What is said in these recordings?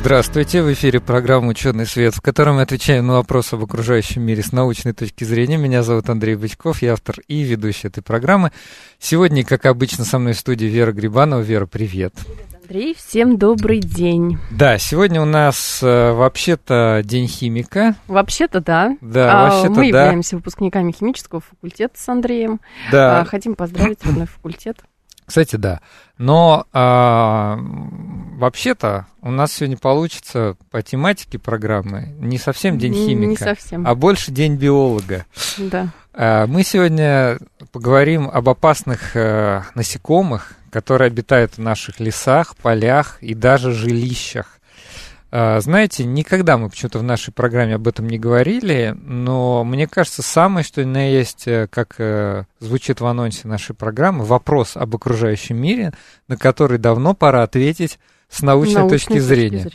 Здравствуйте, в эфире программа «Ученый свет», в которой мы отвечаем на вопросы об окружающем мире с научной точки зрения. Меня зовут Андрей Бычков, я автор и ведущий этой программы. Сегодня, как обычно, со мной в студии Вера Грибанова. Вера, привет. Андрей, всем добрый день. Да, сегодня у нас э, вообще-то День химика. Вообще-то да. Да, а, вообще-то Мы да. являемся выпускниками химического факультета с Андреем. Да. А, хотим поздравить родной факультет. Кстати, да. Но а, вообще-то у нас сегодня получится по тематике программы не совсем День Не- не химика, совсем. а больше День биолога. Да. А, Мы сегодня поговорим об опасных э, насекомых, которые обитают в наших лесах, полях и даже жилищах. А, Знаете, никогда мы почему-то в нашей программе об этом не говорили, но мне кажется, самое, что на есть, э, как э, звучит в анонсе нашей программы, вопрос об окружающем мире, на который давно пора ответить с научной, Научной точки зрения.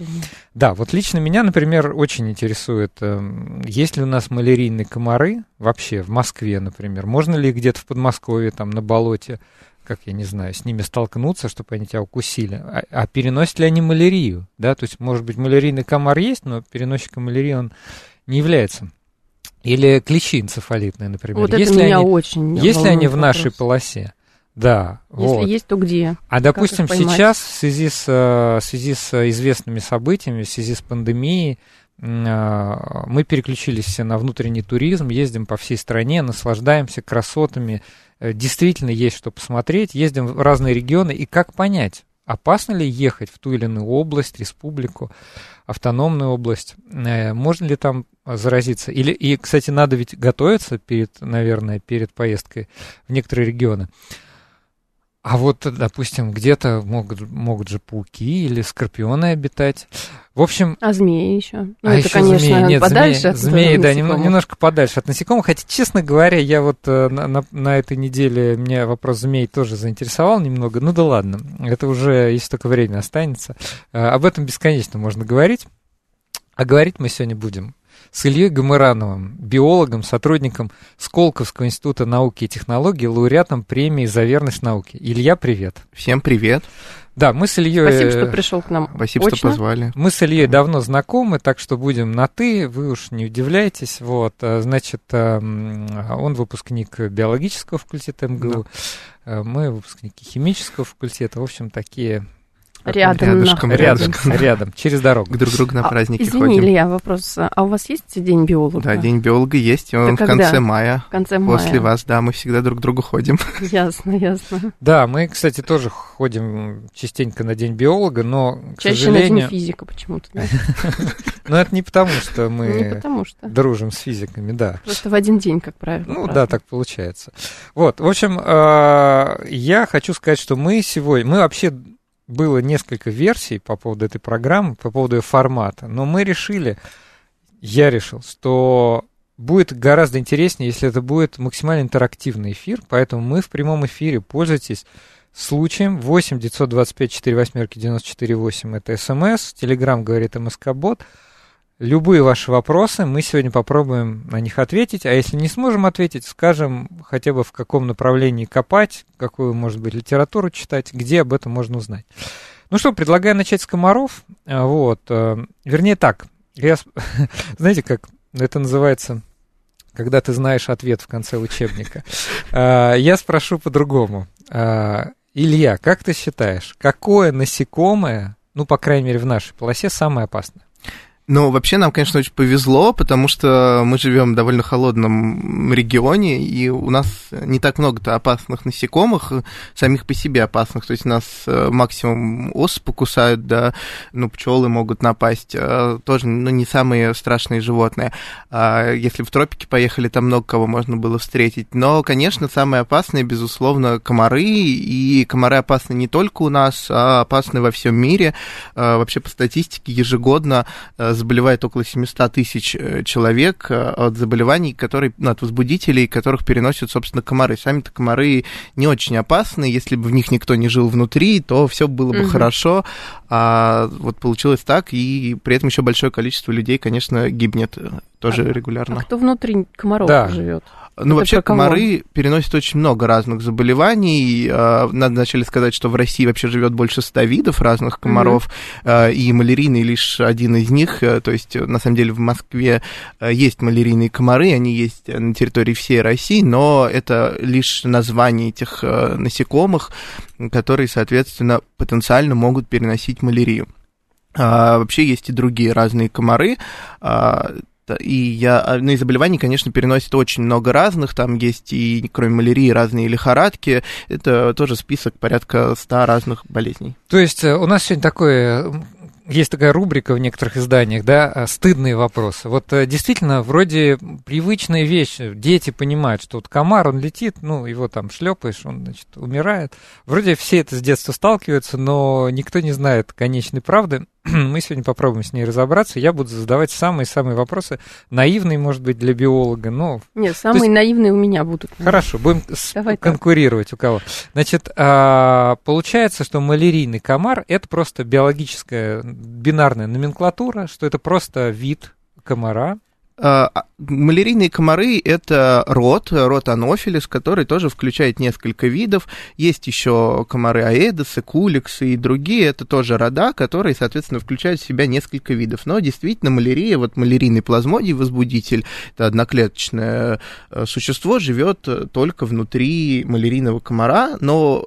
Да, вот лично меня, например, очень интересует, эм, есть ли у нас малярийные комары вообще в Москве, например? Можно ли где-то в Подмосковье, там, на болоте, как я не знаю, с ними столкнуться, чтобы они тебя укусили? А, а переносят ли они малярию? Да, то есть, может быть, малярийный комар есть, но переносчиком малярии он не является. Или клещи энцефалитные, например. Вот есть это меня они, очень есть ли они в нашей вопрос. полосе? Да, Если вот. есть, то где? А допустим, сейчас в связи с, э, в связи с известными событиями, в связи с пандемией, э, мы переключились все на внутренний туризм, ездим по всей стране, наслаждаемся красотами, действительно есть что посмотреть, ездим в разные регионы, и как понять, опасно ли ехать в ту или иную область, республику, автономную область, э, можно ли там заразиться? Или, и, кстати, надо ведь готовиться перед, наверное, перед поездкой в некоторые регионы. А вот, допустим, где-то могут, могут же пауки или скорпионы обитать. В общем, А змеи еще? Ну, а это, еще конечно, змеи. Нет, подальше змеи, от змеи, да, насекомых. немно- немножко подальше от насекомых. Хотя, честно говоря, я вот э, на, на- на этой неделе меня вопрос змей тоже заинтересовал немного. Ну да ладно, это уже, если только время останется. Э, об этом бесконечно можно говорить. А говорить мы сегодня будем с Ильей Гамырановым, биологом, сотрудником Сколковского института науки и технологий, лауреатом премии за верность науке. Илья, привет. Всем привет. Да, мы с Ильей... Спасибо, что пришел к нам. Спасибо, что очно. позвали. Мы с Ильей давно знакомы, так что будем на «ты», вы уж не удивляйтесь. Вот, а, значит, эм, он выпускник биологического факультета МГУ, э, мы выпускники химического факультета, в общем, такие Рядом. Рядышком, нахуй. рядом, рядом, через дорогу. Друг к другу на А, праздники Извини, ходим. Илья, вопрос. А у вас есть День биолога? Да, День биолога есть, он Это в конце когда? мая. В конце мая. После вас, да, мы всегда друг к другу ходим. Ясно, ясно. Да, мы, кстати, тоже ходим частенько на День биолога, но, к Чаще на сожалению... День физика почему-то, да? Но это не потому, что мы дружим с физиками, да. Просто в один день, как правило. Ну да, так получается. Вот, в общем, э, я хочу сказать, что мы сегодня, мы вообще было несколько версий по поводу этой программы, по поводу ее формата, но мы решили, я решил, что будет гораздо интереснее, если это будет максимально интерактивный эфир, поэтому мы в прямом эфире, пользуйтесь случаем. 8 925 4 восьмерки 94 8 это смс, телеграм говорит МСК-бот, Любые ваши вопросы, мы сегодня попробуем на них ответить, а если не сможем ответить, скажем хотя бы в каком направлении копать, какую, может быть, литературу читать, где об этом можно узнать. Ну что, предлагаю начать с комаров. А, Вот, э, вернее так, я, знаете, как это называется, когда ты знаешь ответ в конце учебника. А, Я спрошу по-другому. А, Илья, как ты считаешь, какое насекомое, ну, по крайней мере, в нашей полосе, самое опасное? Ну, вообще нам, конечно, очень повезло, потому что мы живем в довольно холодном регионе, и у нас не так много-то опасных насекомых, самих по себе опасных. То есть нас э, максимум ос покусают, да, ну, пчелы могут напасть, э, тоже, ну, не самые страшные животные. А если в тропики поехали, там много кого можно было встретить. Но, конечно, самые опасные, безусловно, комары, и комары опасны не только у нас, а опасны во всем мире. Э, Вообще, по статистике, ежегодно э, заболевает около 700 тысяч э, человек э, от заболеваний, которые, ну, от возбудителей, которых переносят, собственно, комары. Сами-то комары не очень опасны, если бы в них никто не жил внутри, то все было бы Мгм. хорошо, а вот получилось так, и при этом еще большое количество людей, конечно, гибнет э, тоже А регулярно. кто внутри комаров Да. живет? Ну, Это вообще, комары переносят очень много разных заболеваний. Э, Надо вначале сказать, что в России вообще живет больше ста видов разных комаров, э, и малярийный лишь один из них. Э, То есть, на самом деле, в Москве э, есть малярийные комары, они есть э, на территории всей России, но это лишь название этих насекомых, которые, соответственно, потенциально могут переносить малярию. А, вообще есть и другие разные комары. а, и я, а, ну и заболеваний, конечно, переносит очень много разных. Там есть и, кроме малярии, разные лихорадки. Это тоже список порядка 100 разных болезней. То есть э, у нас сегодня такое, есть такая рубрика в некоторых изданиях, да, э, стыдные вопросы. Вот э, действительно, вроде привычная вещь, дети понимают, что вот комар, он летит, ну, его там шлепаешь, он, значит, умирает. Вроде все это с детства сталкиваются, но никто не знает конечной правды. Мы сегодня попробуем с ней разобраться. Я буду задавать самые-самые вопросы, наивные, может быть, для биолога, но Нет, самые наивные у меня будут. Хорошо, будем Давай так. конкурировать у кого. Значит, а, получается, что малярийный комар это просто биологическая бинарная номенклатура, что это просто вид комара. А, а, Малярийные комары – это род, род анофилис, который тоже включает несколько видов. Есть еще комары аэдосы, куликсы и другие. Это тоже рода, которые, соответственно, включают в себя несколько видов. Но действительно, малярия, вот малярийный плазмодий, возбудитель, это одноклеточное э, существо, живет только внутри малярийного комара. Но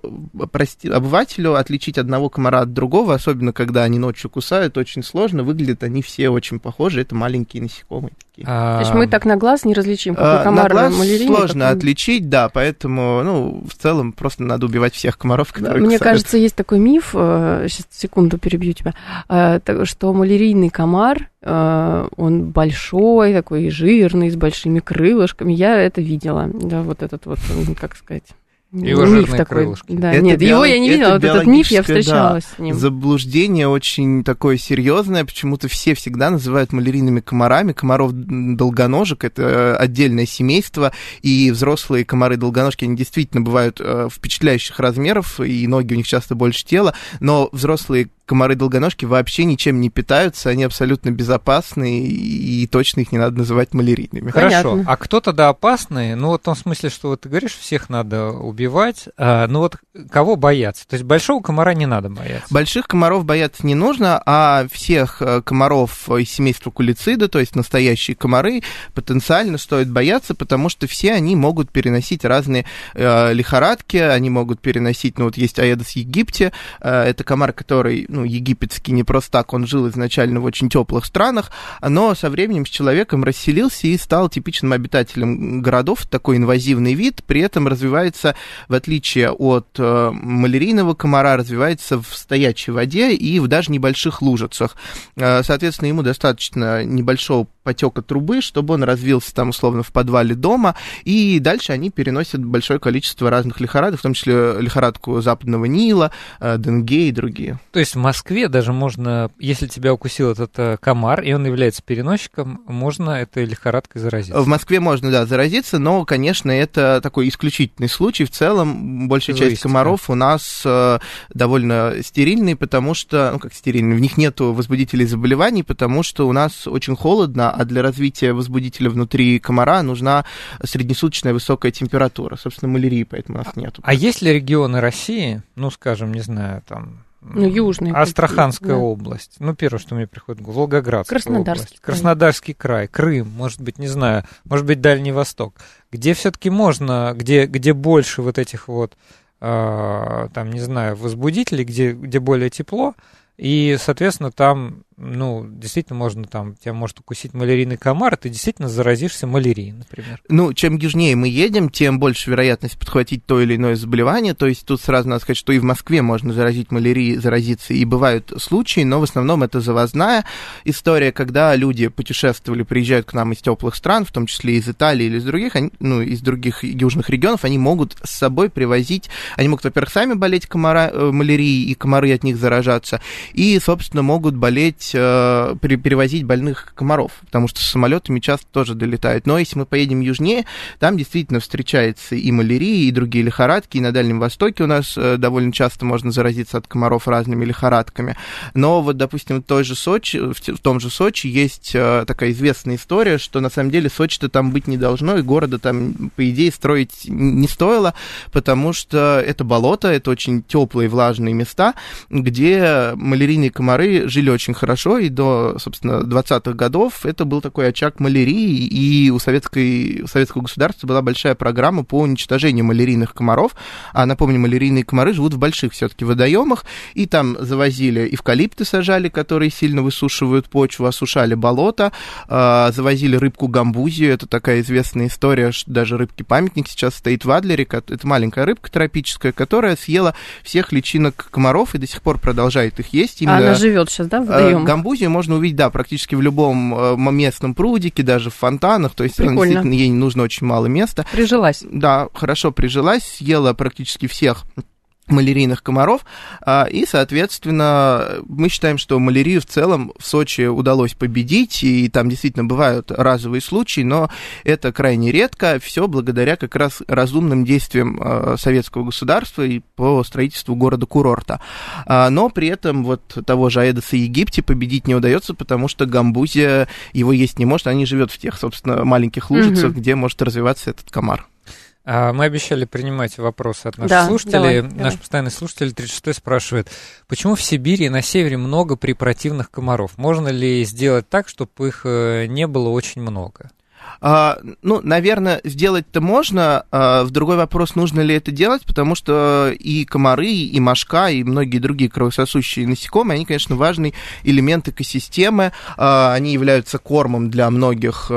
прости, обывателю отличить одного комара от другого, особенно когда они ночью кусают, очень сложно. Выглядят они все очень похожи. Это маленькие насекомые. Такие. А, То есть мы так на глаз не различим, какой А, комар на глаз малярийный, сложно какой- отличить, да, поэтому, ну, в целом просто надо убивать всех комаров, которые Мне кусают. кажется, есть такой миф, сейчас секунду перебью тебя, э, что малярийный комар, э, он большой, такой жирный, с большими крылышками. Я это видела, да, вот этот вот, как сказать, Его миф жирные такой. крылышки. Да, Это нет, его биолог- я не это видела, вот этот миф я встречалась с ним. Заблуждение очень такое серьезное, почему-то все всегда называют малярийными комарами. Комаров долгоножек это отдельное семейство, и взрослые комары-долгоножки, они действительно бывают э, впечатляющих размеров, и ноги у них часто больше тела, но взрослые комары-долгоножки вообще ничем не питаются, они абсолютно безопасны, и, и точно их не надо называть малярийными. Хорошо, Понятно. а кто тогда опасный? Ну, вот в том смысле, что вот ты говоришь, всех надо убивать, а, ну вот кого бояться? То есть большого комара не надо бояться. Больших комаров бояться не нужно, а всех э, комаров из семейства кулицида, то есть настоящие комары, потенциально стоит бояться, потому что все они могут переносить разные э, лихорадки, они могут переносить, ну вот есть Аэдос египте, э, это комар, который, ну, египетский не просто так, он жил изначально в очень теплых странах, но со временем с человеком расселился и стал типичным обитателем городов, такой инвазивный вид, при этом развивается, в отличие от э, малярийного комара, развивается в стоячей воде и в даже небольших лужицах. Э, Соответственно, ему достаточно небольшого потека трубы, чтобы он развился там условно в подвале дома, и дальше они переносят большое количество разных лихорадок, в том числе лихорадку западного Нила, э, денге и другие. То есть Москве даже можно, если тебя укусил этот э, комар, и он является переносчиком, можно этой лихорадкой заразиться. В Москве можно, да, заразиться, но, конечно, это такой исключительный случай. В целом, большая часть Зависит, комаров у нас э, довольно стерильные, потому что, ну, как стерильные, в них нету возбудителей заболеваний, потому что у нас очень холодно, а для развития возбудителя внутри комара нужна среднесуточная высокая температура. Собственно, малярии поэтому у нас нету. А есть ли регионы России, ну, скажем, не знаю, там... Ну, южные Астраханская да. область. Ну, первое, что мне приходит в голову, Волгоградская Краснодарский область. край. Краснодарский край, Крым, может быть, не знаю, может быть, Дальний Восток. Где все-таки можно, где, где больше вот этих вот, э, там, не знаю, возбудителей, где, где более тепло, и, соответственно, там, ну, действительно можно там, тебя может укусить малярийный комар, и ты действительно заразишься малярией, например. Ну, чем южнее мы едем, тем больше вероятность подхватить то или иное заболевание. То есть тут сразу надо сказать, что и в Москве можно заразить малярией, заразиться, и бывают случаи, но в основном это завозная история, когда люди путешествовали, приезжают к нам из теплых стран, в том числе из Италии или из других, они, ну, из других южных регионов, они могут с собой привозить, они могут, во-первых, сами болеть комара, э, малярией, и комары от них заражаться, и, собственно, могут болеть перевозить, э, перевозить больных комаров, потому что с самолетами часто тоже долетают. Но если мы поедем южнее, там действительно встречается и малярия, и другие лихорадки, и на Дальнем Востоке у нас э, довольно часто можно заразиться от комаров разными лихорадками. Но вот, допустим, в, той же Сочи, в том же Сочи есть э, такая известная история, что на самом деле Сочи-то там быть не должно, и города там, по идее, строить не стоило, потому что это болото, это очень теплые влажные места, где малярийные комары жили очень хорошо, и до, собственно, 20-х годов это был такой очаг малярии, и у, советской, у советского государства была большая программа по уничтожению малярийных комаров. А напомню, малярийные комары живут в больших все-таки водоемах, и там завозили эвкалипты сажали, которые сильно высушивают почву, осушали болото, а, завозили рыбку гамбузию, это такая известная история, что даже рыбки-памятник сейчас стоит в Адлере, это маленькая рыбка тропическая, которая съела всех личинок комаров и до сих пор продолжает их есть. Именно, а она живет сейчас, да, в э, водоемах? Гамбузию можно увидеть, да, практически в любом э, местном прудике, даже в фонтанах, то есть Прикольно. действительно ей нужно очень мало места. Прижилась. Да, хорошо прижилась, съела практически всех малярийных комаров, а, и, соответственно, мы считаем, что малярию в целом в Сочи удалось победить, и там действительно бывают разовые случаи, но это крайне редко, все благодаря как раз разумным действиям а, советского государства и по строительству города-курорта. А, но при этом вот того же Аэдоса Египте победить не удается, потому что Гамбузия его есть не может, они живет в тех, собственно, маленьких лужицах, угу. где может развиваться этот комар. А мы обещали принимать вопросы от наших да, слушателей. Давай, Наш давай. постоянный слушатель 36 спрашивает, почему в Сибири и на севере много препротивных комаров? Можно ли сделать так, чтобы их э, не было очень много? А, ну, наверное, сделать-то можно. А, в другой вопрос, нужно ли это делать, потому что и комары, и мошка, и многие другие кровососущие насекомые, они, конечно, важный элемент экосистемы. А, они являются кормом для многих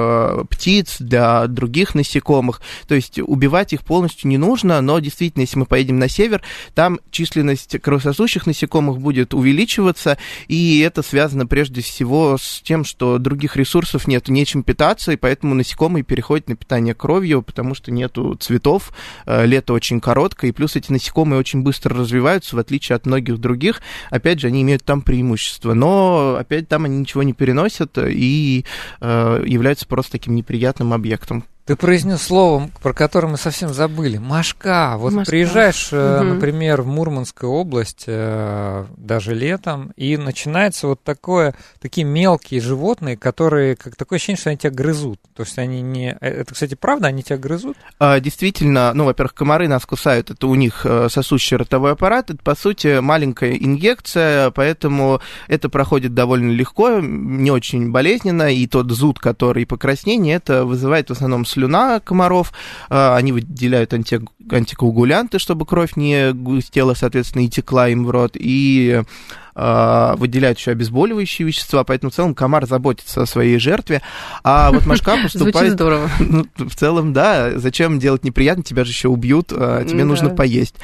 птиц, для других насекомых. То есть убивать их полностью не нужно, но действительно, если мы поедем на север, там численность кровососущих насекомых будет увеличиваться, и это связано прежде всего с тем, что других ресурсов нет, нечем питаться, и поэтому насекомые переходят на питание кровью, потому что нету цветов, э, лето очень короткое, и плюс эти насекомые очень быстро развиваются, в отличие от многих других. Опять же, они имеют там преимущество, но опять там они ничего не переносят и э, являются просто таким неприятным объектом. Ты произнес слово, про которое мы совсем забыли. Машка. Вот Машка. приезжаешь, угу. например, в Мурманскую область э, даже летом, и начинается вот такое, такие мелкие животные, которые, как такое ощущение, что они тебя грызут. То есть они не... Э, это, кстати, правда, они тебя грызут? А, действительно, ну, во-первых, комары нас кусают, это у них сосущий ротовой аппарат, это, по сути, маленькая инъекция, поэтому это проходит довольно легко, не очень болезненно, и тот зуд, который покраснение, это вызывает в основном слезы слюна комаров, а, они выделяют анти, антикоагулянты, чтобы кровь не густела, соответственно, и текла им в рот, и выделяют еще обезболивающие вещества, поэтому в целом комар заботится о своей жертве, а вот мошка поступает... здорово. Ну, в целом, да, зачем делать неприятно, тебя же еще убьют, а тебе нужно поесть.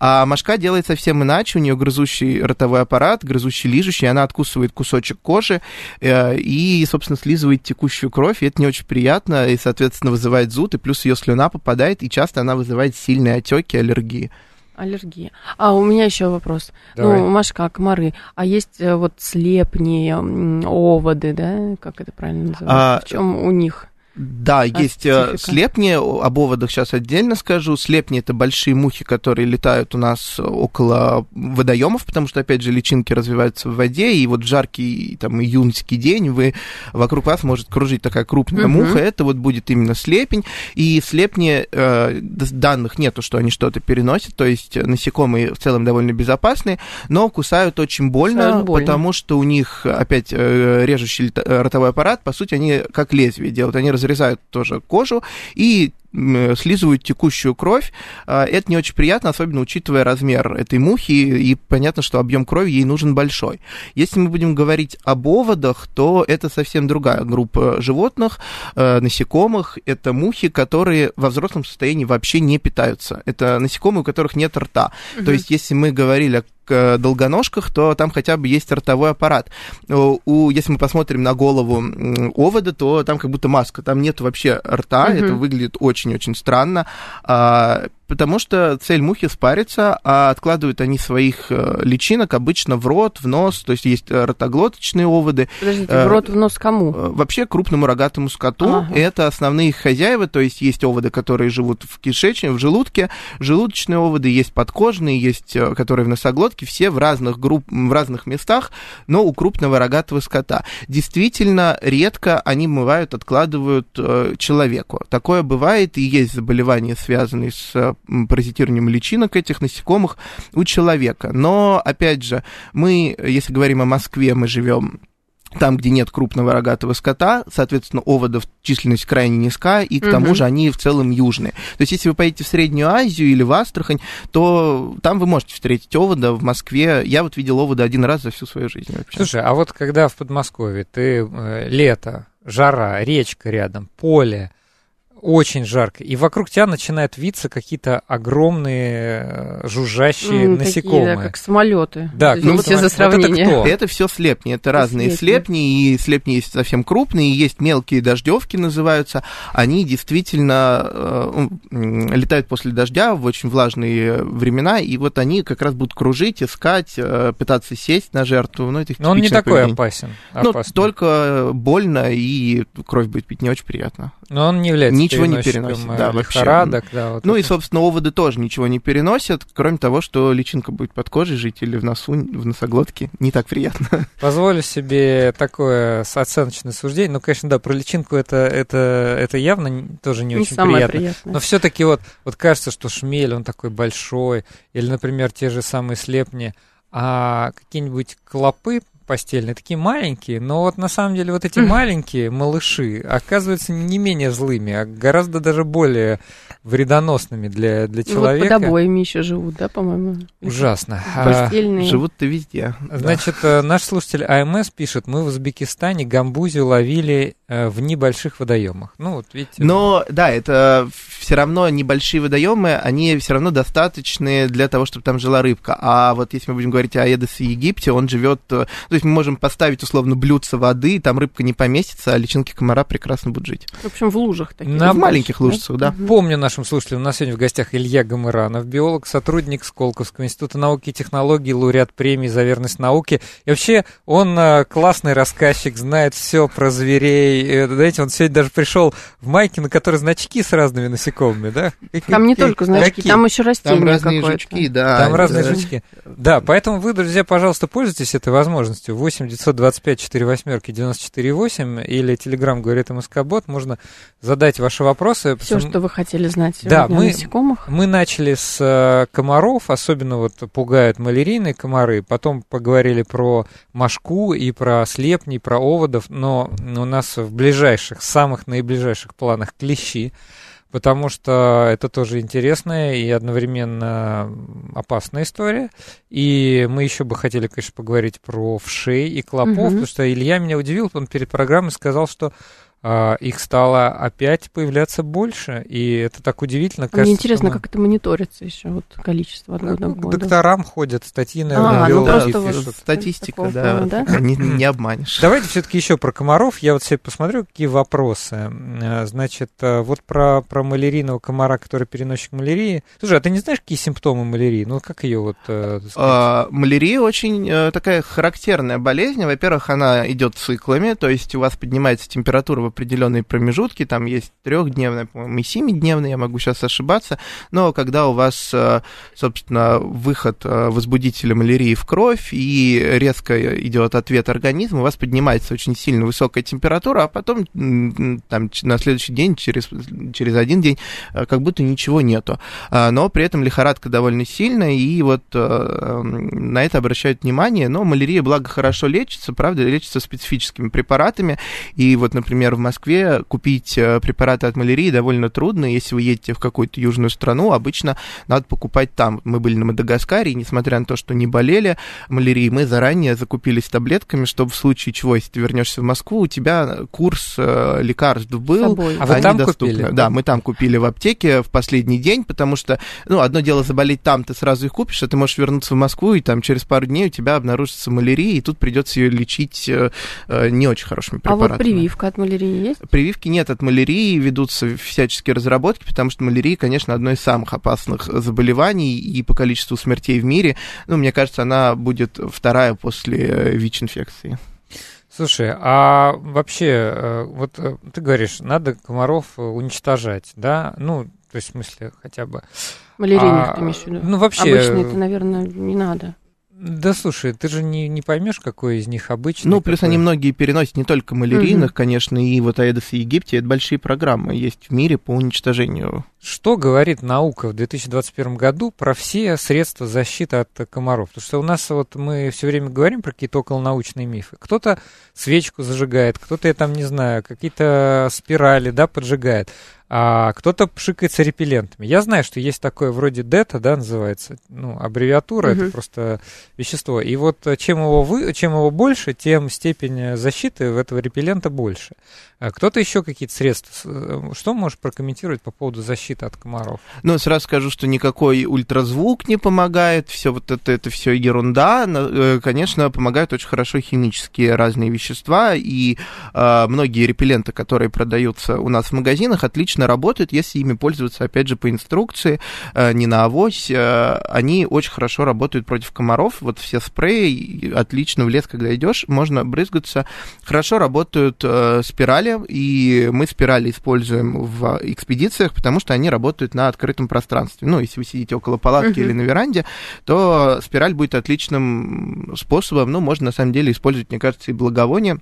А мошка делает совсем иначе, у нее грызущий ротовой аппарат, грызущий, лижущий, она откусывает кусочек кожи э, и, собственно, слизывает текущую кровь, и это не очень приятно, и, соответственно, вызывает зуд, и плюс ее слюна попадает, и часто она вызывает сильные отеки, аллергии. Аллергия. А у меня еще вопрос. Давай. Ну, Машка, комары. А есть э, вот слепни, оводы, да? Как это правильно называется? А, в чем у них? Да, а есть э, слепни, об оводах сейчас отдельно скажу. Слепни это большие мухи, которые летают у нас около водоемов, потому что, опять же, личинки развиваются в воде, и вот в жаркий там июньский день вы вокруг вас может кружить такая крупная угу. муха, это вот будет именно слепень. И слепни, э, данных нету, что они что-то переносят, то есть насекомые в целом довольно безопасные, но кусают очень больно, больно. потому что у них опять э, режущий ротовой аппарат, по сути, они как лезвие делают, они разрезают тоже кожу. И слизывают текущую кровь. А, это не очень приятно, особенно учитывая размер этой мухи, и понятно, что объем крови ей нужен большой. Если мы будем говорить об оводах, то это совсем другая группа животных, э, насекомых. Это мухи, которые во взрослом состоянии вообще не питаются. Это насекомые, у которых нет рта. Угу. То есть, если мы говорили о долгоножках, то там хотя бы есть ротовой аппарат. У, если мы посмотрим на голову овода, то там как будто маска, там нет вообще рта, угу. это выглядит очень очень-очень странно. А, потому что цель мухи спариться, а откладывают они своих э, личинок обычно в рот, в нос, то есть есть э, ротоглоточные оводы. Подождите, в рот, в нос кому? Вообще крупному рогатому скоту. Ага. Это основные их хозяева, то есть есть оводы, которые живут в кишечнике, в желудке, желудочные оводы, есть подкожные, есть которые в носоглотке, все в разных групп, в разных местах, но у крупного рогатого скота. Действительно, редко они мывают, откладывают человеку. Такое бывает, и есть заболевания, связанные с паразитированием личинок этих насекомых у человека. Но, опять же, мы, если говорим о Москве, мы живем там, где нет крупного рогатого скота, соответственно, оводов численность крайне низка, и к тому же они в целом южные. То есть, если вы поедете в Среднюю Азию или в Астрахань, то там вы можете встретить овода в Москве. Я вот видел овода один раз за всю свою жизнь вообще. Слушай, а вот когда в Подмосковье ты э, лето, жара, речка рядом, поле, очень жарко, и вокруг тебя начинают виться какие-то огромные э, жужжащие М, насекомые. Такие, да, как самолеты. Да, ну, за вот это сравнение. кто? Это все слепни, это разные слепни. слепни, и слепни есть совсем крупные, есть мелкие дождевки называются. Они действительно э, летают после дождя в очень влажные времена, и вот они как раз будут кружить, искать, э, пытаться сесть на жертву. Ну, это их Но он не такой поведение. опасен. Ну, только больно, и кровь будет пить не очень приятно. Но он не является Ничего не переносит, э, да, вообще. лихорадок, да, вот Ну и, это. собственно, оводы тоже ничего не переносят, кроме того, что личинка будет под кожей жить или в носу, в носоглотке. Не так приятно. Позволю себе такое оценочное суждение. Ну, конечно, да, про личинку это, это, это явно тоже не, Не очень самое приятно. приятное. Но все-таки вот, вот кажется, что шмель, он такой большой, или, например, те же самые слепни, а какие-нибудь клопы постельные, такие маленькие, но вот на самом деле вот эти маленькие малыши оказываются не менее злыми, а гораздо даже более вредоносными для, для Ну, Вот человека. под обоями еще живут, да, по-моему? Ужасно. А, Постельные. Живут-то везде. да. Значит, э, наш слушатель АМС пишет, мы в Узбекистане гамбузию ловили в небольших водоемах. Ну, вот видите. Но да, это все равно небольшие водоемы, они все равно достаточны для того, чтобы там жила рыбка. А вот если мы будем говорить о Эдесе Египте, он живет. э, То есть мы можем поставить условно блюдце воды, там рыбка не поместится, а личинки комара прекрасно будут жить. В общем, в лужах таких. На в маленьких лужицах, да. Помню нашим слушателям, у нас сегодня в гостях Илья Гамыранов, биолог, сотрудник Сколковского института науки и технологий, лауреат премии за верность науке. И вообще, он э, классный рассказчик, знает все про зверей. Э, Знаете, он сегодня даже пришел в майке, на которой значки с разными насекомыми, да? Там не только значки, там еще растения Там разные жучки, да. Там разные жучки. Да, поэтому вы, друзья, пожалуйста, пользуйтесь этой возможностью. 8 925 4 восьмерки 94 8 или Телеграм говорит МСК-бот. Можно задать ваши вопросы. Все, что вы хотели знать Да, мы- насекомых. Мы начали с э, комаров, особенно вот пугают малярийные комары, потом поговорили про мошку и про слепни, про оводов, но у нас в ближайших, самых наиближайших планах клещи, потому что это тоже интересная и одновременно опасная история. И мы еще бы хотели, конечно, поговорить про вшей и клопов, Мгм. потому что Илья меня удивил, он перед программой сказал, что их стало опять появляться больше, и это так удивительно. Кажется, Мне что интересно, мы- как это мониторится еще, вот количество от года Ну, к году. докторам ходят, статьи, А, наверное, ну биологи просто вот пишут. Статистика, да, плана, да? Не, не обманешь. Давайте все-таки еще про комаров. Я вот себе посмотрю, какие вопросы. Э, Значит, э, вот про, про малярийного комара, который переносчик малярии. Слушай, а ты не знаешь, какие симптомы малярии? Ну, как ее вот... э? А, Малярия очень э, такая характерная болезнь. Во-первых, она идет циклами, то есть у вас поднимается температура в определенные промежутки, там есть трехдневная, по-моему, и семидневная, я могу сейчас ошибаться, но когда у вас, э, собственно, выход э, возбудителя малярии в кровь и резко идет ответ организма, у вас поднимается очень сильно высокая температура, а потом там на следующий день, через, через один день, э, как будто ничего нету. А, но при этом лихорадка довольно сильная, и вот на это обращают внимание. Но малярия, благо, хорошо лечится, правда, лечится специфическими препаратами. И вот, например, в Москве купить э, препараты от малярии довольно трудно. Если вы едете в какую-то южную страну, обычно надо покупать там. Мы были на Мадагаскаре, и несмотря на то, что не болели малярией, мы заранее закупились таблетками, чтобы в случае чего, если ты вернешься в Москву, у тебя курс э, лекарств был. А вы они там доступны. купили? Да, мы там купили в аптеке в последний день, потому что, ну, одно дело заболеть там, ты сразу их купишь, а ты можешь вернуться в Москву, и там через пару дней у тебя обнаружится малярия, и тут придется ее лечить э, не очень хорошими А препаратами. вот прививка от малярии есть? Прививки нет от малярии, ведутся всяческие разработки, потому что малярия, конечно, одно из самых опасных заболеваний и по количеству смертей в мире. Ну, мне кажется, она будет вторая после э, ВИЧ-инфекции. Слушай, а вообще, э, вот э, ты говоришь, надо комаров уничтожать, да? Ну, то есть, в смысле, хотя бы... Малярийных, а, ты имеешь в виду? Ну, вообще... Обычно это, наверное, не надо. Да слушай, ты же не, не поймешь, какой из них обычный. Ну, плюс какой... они многие переносят не только малярийных, угу. конечно, и вот Аэдос и Египте. Это большие программы есть в мире по уничтожению. Что говорит наука в 2021 году про все средства защиты от комаров? Потому что у нас вот мы все время говорим про какие-то околонаучные мифы. Кто-то свечку зажигает, кто-то, я там не знаю, какие-то спирали, да, поджигает а кто-то пшикается репеллентами. Я знаю, что есть такое вроде дета, да, называется, ну, аббревиатура, угу. это просто вещество. И вот чем его, вы, чем его больше, тем степень защиты у этого репеллента больше. А кто-то еще какие-то средства. Э, что можешь прокомментировать по поводу защиты от комаров? Ну, сразу скажу, что никакой ультразвук не помогает, все вот это, это все ерунда. Э, конечно, помогают очень хорошо химические разные вещества, и э, многие репелленты, которые продаются у нас в магазинах, отлично работают, если ими пользоваться, опять же, по инструкции, э, не на авось. Э, они очень хорошо работают против комаров. Вот все спреи отлично в лес, когда идешь, можно брызгаться. Хорошо работают э, спирали, и мы спирали используем в экспедициях, потому что они работают на открытом пространстве. Ну, если вы сидите около палатки uh-huh. или на веранде, то спираль будет отличным способом. Ну, можно на самом деле использовать, мне кажется, и благовоние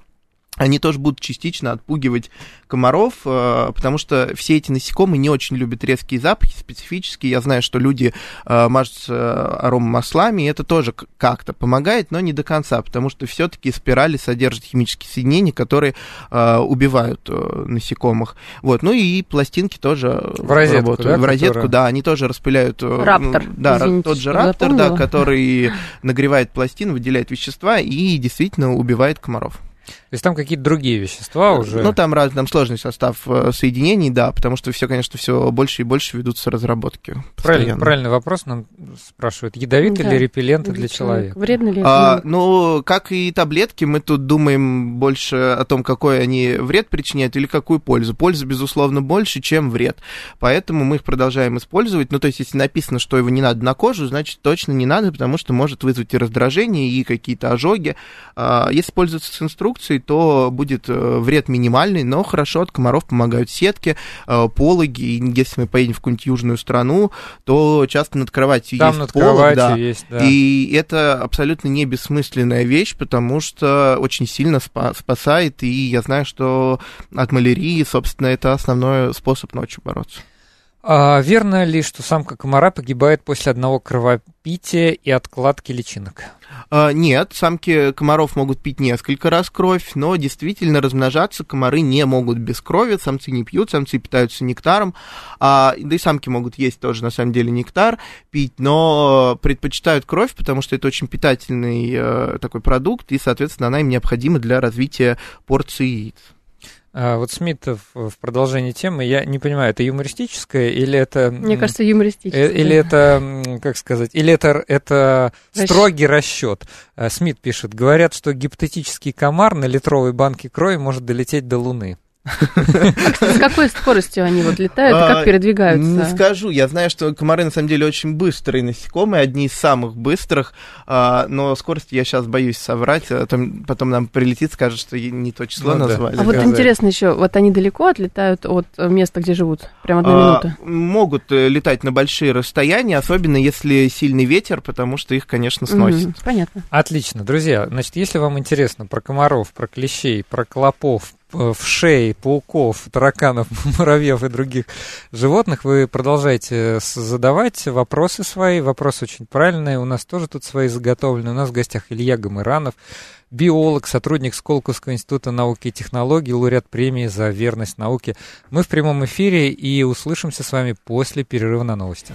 они тоже будут частично отпугивать комаров, э, потому что все эти насекомые не очень любят резкие запахи, специфические. Я знаю, что люди э, мажутся аромамаслами, и это тоже как-то помогает, но не до конца, потому что все-таки спирали содержат химические соединения, которые э, убивают насекомых. Вот. Ну и пластинки тоже в розетку, работают. Да, в розетку, да, они тоже распыляют... Раптор. Да, Извините, тот же раптор, да, который нагревает пластину, выделяет вещества и действительно убивает комаров. То есть там какие-то другие вещества уже? Ну, там, раз, там сложный состав э, соединений, да, потому что все, конечно, все больше и больше ведутся разработки. Правильный, правильный вопрос нам спрашивают. Ядовиты да. ли репелленты для человека? Вредно ли а, Ну, как и таблетки, мы тут думаем больше о том, какой они вред причиняют или какую пользу. Польза, безусловно, больше, чем вред. Поэтому мы их продолжаем использовать. Ну, то есть, если написано, что его не надо на кожу, значит, точно не надо, потому что может вызвать и раздражение, и какие-то ожоги. А, если пользоваться с инструкцией, то будет э, вред минимальный, но хорошо от комаров помогают сетки, э, пологи. И если мы поедем в какую-нибудь южную страну, то часто над кроватью Там есть над полог. Кроватью да. есть, да. И это абсолютно не бессмысленная вещь, потому что очень сильно спа- спасает. И я знаю, что от малярии, собственно, это основной способ ночью бороться. А верно ли, что самка комара погибает после одного кровопития и откладки личинок? А, нет, самки комаров могут пить несколько раз кровь, но действительно размножаться комары не могут без крови, самцы не пьют, самцы питаются нектаром, а, да и самки могут есть тоже на самом деле нектар, пить, но предпочитают кровь, потому что это очень питательный э, такой продукт, и, соответственно, она им необходима для развития порции яиц. А вот Смит в продолжении темы, я не понимаю, это юмористическое или это... Мне кажется, юмористическое. Э, или это, как сказать, или это, это строгий расчет. А Смит пишет, говорят, что гипотетический комар на литровой банке крови может долететь до Луны. А с какой скоростью они вот летают и как а, передвигаются? Не скажу. Я знаю, что комары на самом деле очень быстрые насекомые, одни из самых быстрых, а, но скорость я сейчас боюсь соврать, а потом нам прилетит, скажет, что не то число ну, назвали. А вот интересно еще, вот они далеко отлетают от места, где живут? Прям одну минуту? Могут э, летать на большие расстояния, особенно если сильный ветер, потому что их, конечно, сносит. Понятно. Отлично. Друзья, значит, если вам интересно про комаров, про клещей, про клопов, в шее пауков, тараканов, муравьев и других животных, вы продолжаете задавать вопросы свои. Вопросы очень правильные. У нас тоже тут свои заготовлены. У нас в гостях Илья Гамыранов, биолог, сотрудник Сколковского института науки и технологий, лауреат премии за верность науке. Мы в прямом эфире и услышимся с вами после перерыва на новости.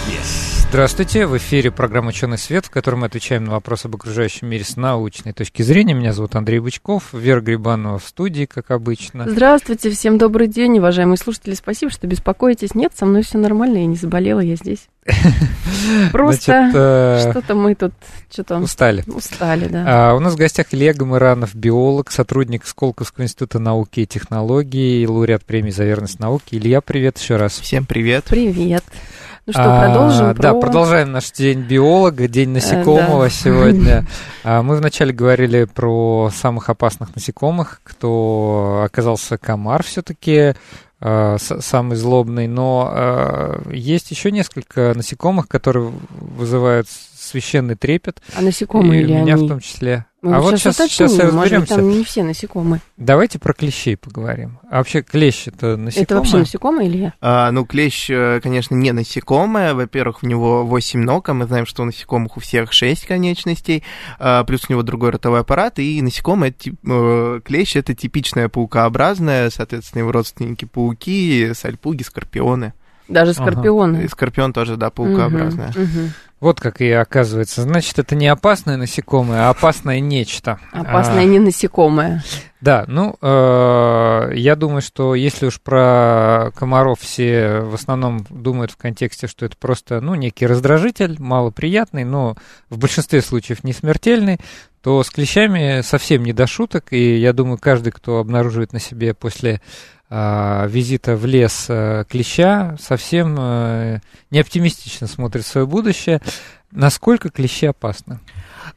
Здравствуйте, в эфире программа «Ученый свет», в которой мы отвечаем на вопросы об окружающем мире с научной точки зрения. Меня зовут Андрей Бычков, Вера Грибанова в студии, как обычно. Здравствуйте, всем добрый день, уважаемые слушатели, спасибо, что беспокоитесь. Нет, со мной все нормально, я не заболела, я здесь. Просто э, что-то мы тут что-то устали. Устали, да. А, у нас в гостях Илья Гамыранов, биолог, сотрудник Сколковского института науки и технологий, лауреат премии за верность науке. Илья, привет еще раз. Всем привет. Привет. Ну что, продолжим? А, про... Да, продолжаем наш день биолога, день э, насекомого да. сегодня. А, мы вначале говорили про самых опасных насекомых, кто оказался комар все-таки а, самый злобный, но есть еще несколько насекомых, которые вызывают священный трепет. А насекомые и ли меня они? в том числе. Мы а вот сейчас, уточним, сейчас разберемся. там не все насекомые. Давайте про клещей поговорим. А вообще клещ это насекомое? Это вообще насекомое или я? А, ну, клещ, э, конечно, не насекомое. Во-первых, у него 8 ног, а мы знаем, что у насекомых у всех 6 конечностей. А, плюс у него другой ротовой аппарат. И насекомое, э, клещ, это типичное паукообразное, соответственно, его родственники пауки, сальпуги, скорпионы. Даже скорпионы. Ага. И скорпион тоже, да, паукообразное. Угу, угу. Вот как и оказывается. Значит, это не опасное насекомое, а опасное нечто. Опасное а, не насекомое. Да, ну, э, я думаю, что если уж про комаров все в основном думают в контексте, что это просто, ну, некий раздражитель, малоприятный, но в большинстве случаев не смертельный, то с клещами совсем не до шуток, и я думаю, каждый, кто обнаруживает на себе после визита в лес э, клеща совсем э, не оптимистично смотрит свое будущее. Насколько клещи опасны?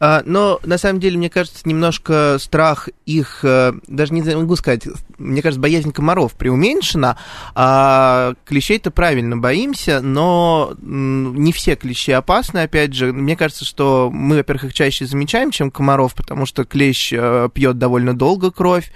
А, но на самом деле, мне кажется, немножко страх их, э, даже не могу сказать, мне кажется, боязнь комаров преуменьшена, а клещей-то правильно боимся, но не все клещи опасны, опять же. Мне кажется, что мы, во-первых, их чаще замечаем, чем комаров, потому что клещ э, пьет довольно долго кровь,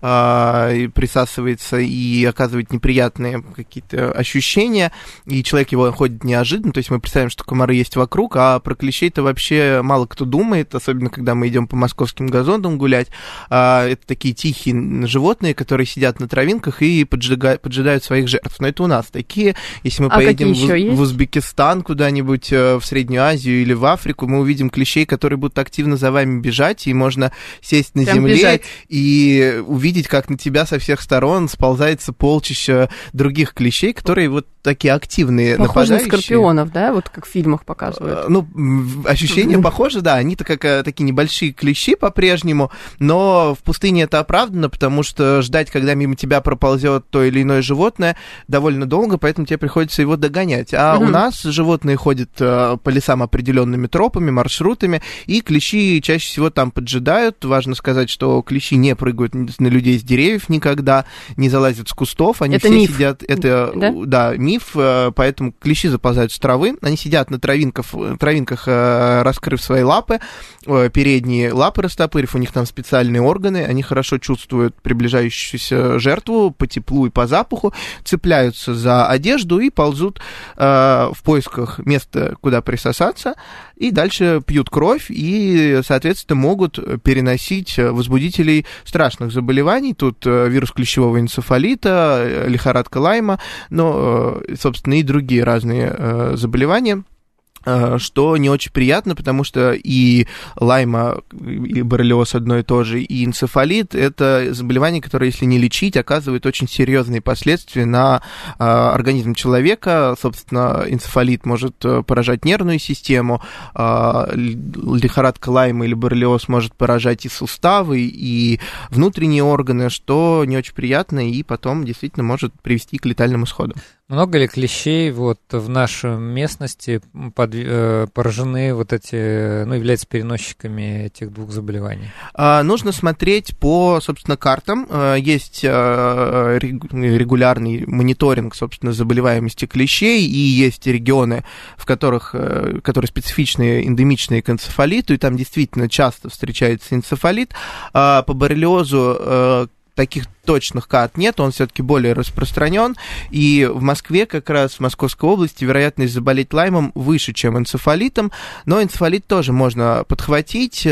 а, и присасывается и оказывает неприятные какие-то ощущения, и человек его ходит неожиданно, то есть мы представляем, что комары есть вокруг, а про клещей-то вообще мало кто думает, особенно когда мы идем по московским газонам гулять. А, это такие тихие животные, которые сидят на травинках и поджигают, поджидают своих жертв. Но это у нас такие. Если мы а поедем в, в Узбекистан куда-нибудь, э, в Среднюю Азию или в Африку, мы увидим клещей, которые будут активно за вами бежать, и можно сесть на Прям земле бежать. и увидеть, как на тебя со всех сторон сползается полчища других клещей, которые вот такие активные Похоже нападающие. на скорпионов, да? Вот как в фильмах показывают. Э, ну, ощущения похожи, да. Они-то как э, такие небольшие клещи по-прежнему, но в пустыне это оправдано, потому что ждать, когда мимо тебя проползет то или иное животное, довольно долго, поэтому тебе приходится его догонять. А угу. у нас животные ходят э, по лесам определенными тропами, маршрутами, и клещи чаще всего там поджидают. Важно сказать, что клещи не прыгают на людей с деревьев никогда, не залазят с кустов, они это все миф. сидят... Это, да, да миф миф, э, поэтому клещи заползают с травы, они сидят на травинках, травинках э, раскрыв свои лапы, э, передние лапы растопырив, у них там специальные органы, они хорошо чувствуют приближающуюся жертву по теплу и по запаху, цепляются за одежду и ползут в поисках места, куда присосаться, и дальше пьют кровь и, соответственно, могут переносить возбудителей страшных заболеваний. Тут вирус клещевого энцефалита, лихорадка Лайма, но собственно, и другие разные э, заболевания. Э, что не очень приятно, потому что и лайма, и боррелиоз одно и то же, и энцефалит – это заболевание, которое, если не лечить, оказывает очень серьезные последствия на э, организм человека. Собственно, энцефалит может э, поражать нервную систему, лихорадка лайма или боррелиоз может поражать и суставы, и внутренние органы, что не очень приятно, и потом действительно может привести к летальному исходу. Много ли клещей вот в нашей местности под, э, поражены вот эти, ну, являются переносчиками этих двух заболеваний? А, нужно смотреть по, собственно, картам. А, есть а, регулярный мониторинг, собственно, заболеваемости клещей, и есть регионы, в которых, э, которые специфичные, эндемичные к энцефалиту, и там действительно часто встречается энцефалит. А, по боррелиозу э, таких точных кат нет, он все-таки более распространен. И в Москве, как раз в Московской области, вероятность заболеть лаймом выше, чем энцефалитом. Но энцефалит тоже можно подхватить.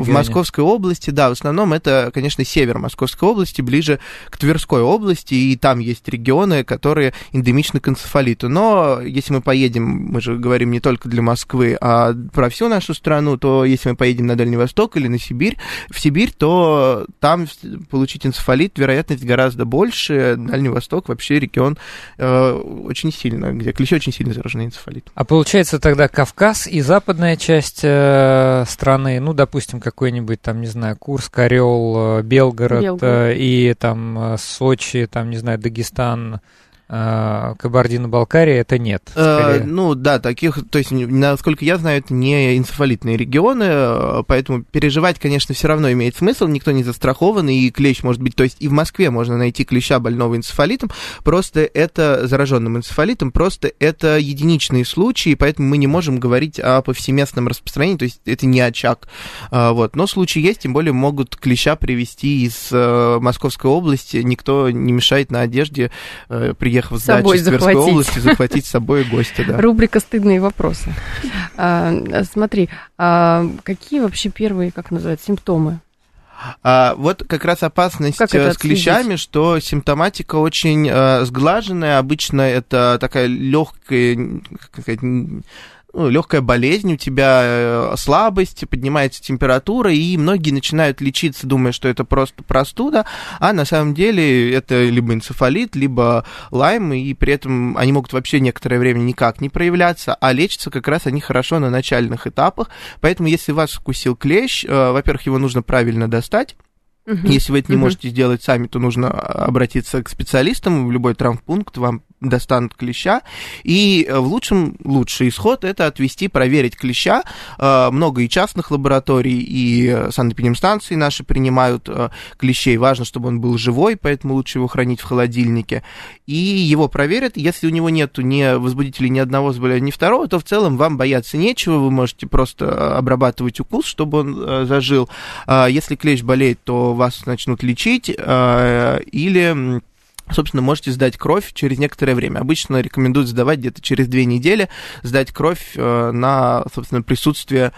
В, в Московской области, да, в основном это, конечно, север Московской области, ближе к Тверской области, и там есть регионы, которые эндемичны к энцефалиту. Но если мы поедем, мы же говорим не только для Москвы, а про всю нашу страну, то если мы поедем на Дальний Восток или на Сибирь, в Сибирь, то там получить энцефалит вероятность гораздо больше. Дальний Восток вообще регион э, очень сильно, где клещи очень сильно заражены энцефалитом. А получается тогда Кавказ и западная часть э, страны, ну, допустим, какой-нибудь там, не знаю, Курск, Орел, э, Белгород, Белгород. Э, и там э, Сочи, там, не знаю, Дагестан, а, Кабардино-Балкария это нет. Э, ну да, таких, то есть, насколько я знаю, это не энцефалитные регионы, э, поэтому переживать, конечно, все равно имеет смысл, никто не застрахован, и клещ может быть, то есть и в Москве можно найти клеща больного энцефалитом, просто это зараженным энцефалитом, просто это единичные случаи, поэтому мы не можем говорить о повсеместном распространении, то есть это не очаг. А, вот. Но случаи есть, тем более могут клеща привезти из э, Московской области, никто не мешает на одежде при приехав с дачи из Тверской области, захватить с собой гостя. Да. Рубрика «Стыдные вопросы». А, смотри, а какие вообще первые, как называется, симптомы а, вот как раз опасность как э, с клещами, что симптоматика очень э, сглаженная. Обычно это такая легкая, ну, легкая болезнь, у тебя э, слабость, поднимается температура, и многие начинают лечиться, думая, что это просто простуда, а на самом деле это либо энцефалит, либо лайм, и при этом они могут вообще некоторое время никак не проявляться, а лечатся как раз они хорошо на начальных этапах. Поэтому, если вас вкусил клещ, э, во-первых, его нужно правильно достать, Угу. Если вы это не угу. можете сделать сами, то нужно обратиться к специалистам в любой травмпункт, вам достанут клеща. И э, в лучшем, лучший исход это отвести, проверить клеща. Э, много и частных лабораторий, и э, санэпидемстанции наши принимают клещей. Важно, чтобы он был живой, поэтому лучше его хранить в холодильнике. И его проверят. Если у него нет ни возбудителей ни одного заболевания, ни второго, то в целом вам бояться нечего. Вы можете просто обрабатывать укус, чтобы он зажил. Если клещ болеет, то вас начнут лечить или собственно, можете сдать кровь через некоторое время. Обычно рекомендуют сдавать где-то через две недели, сдать кровь э, на, собственно, присутствие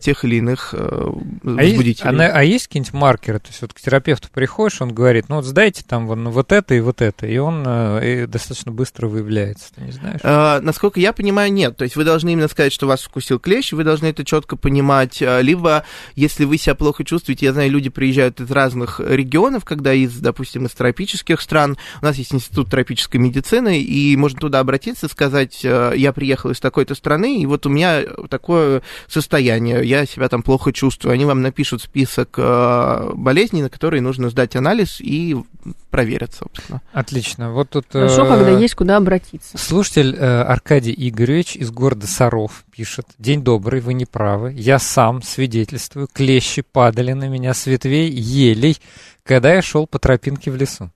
тех или иных э, возбудителей. А, есть, а, а есть какие-нибудь маркеры? То есть вот к терапевту приходишь, он говорит, ну вот сдайте там вон, вот это и вот это, и он э, и достаточно быстро выявляется, ты не знаешь? А, насколько я понимаю, нет. То есть вы должны именно сказать, что вас вкусил клещ, вы должны это четко понимать. Либо, если вы себя плохо чувствуете, я знаю, люди приезжают из разных регионов, когда из, допустим, из тропических стран, у нас есть институт тропической медицины, и можно туда обратиться, сказать, я приехал из такой-то страны, и вот у меня такое состояние состояние, я себя там плохо чувствую. Они вам напишут список э, болезней, на которые нужно сдать анализ и проверят, собственно. Отлично. Вот тут... Хорошо, э, когда есть куда обратиться. Слушатель э, Аркадий Игоревич из города Саров пишет. День добрый, вы не правы. Я сам свидетельствую. Клещи падали на меня с ветвей елей, когда я шел по тропинке в лесу.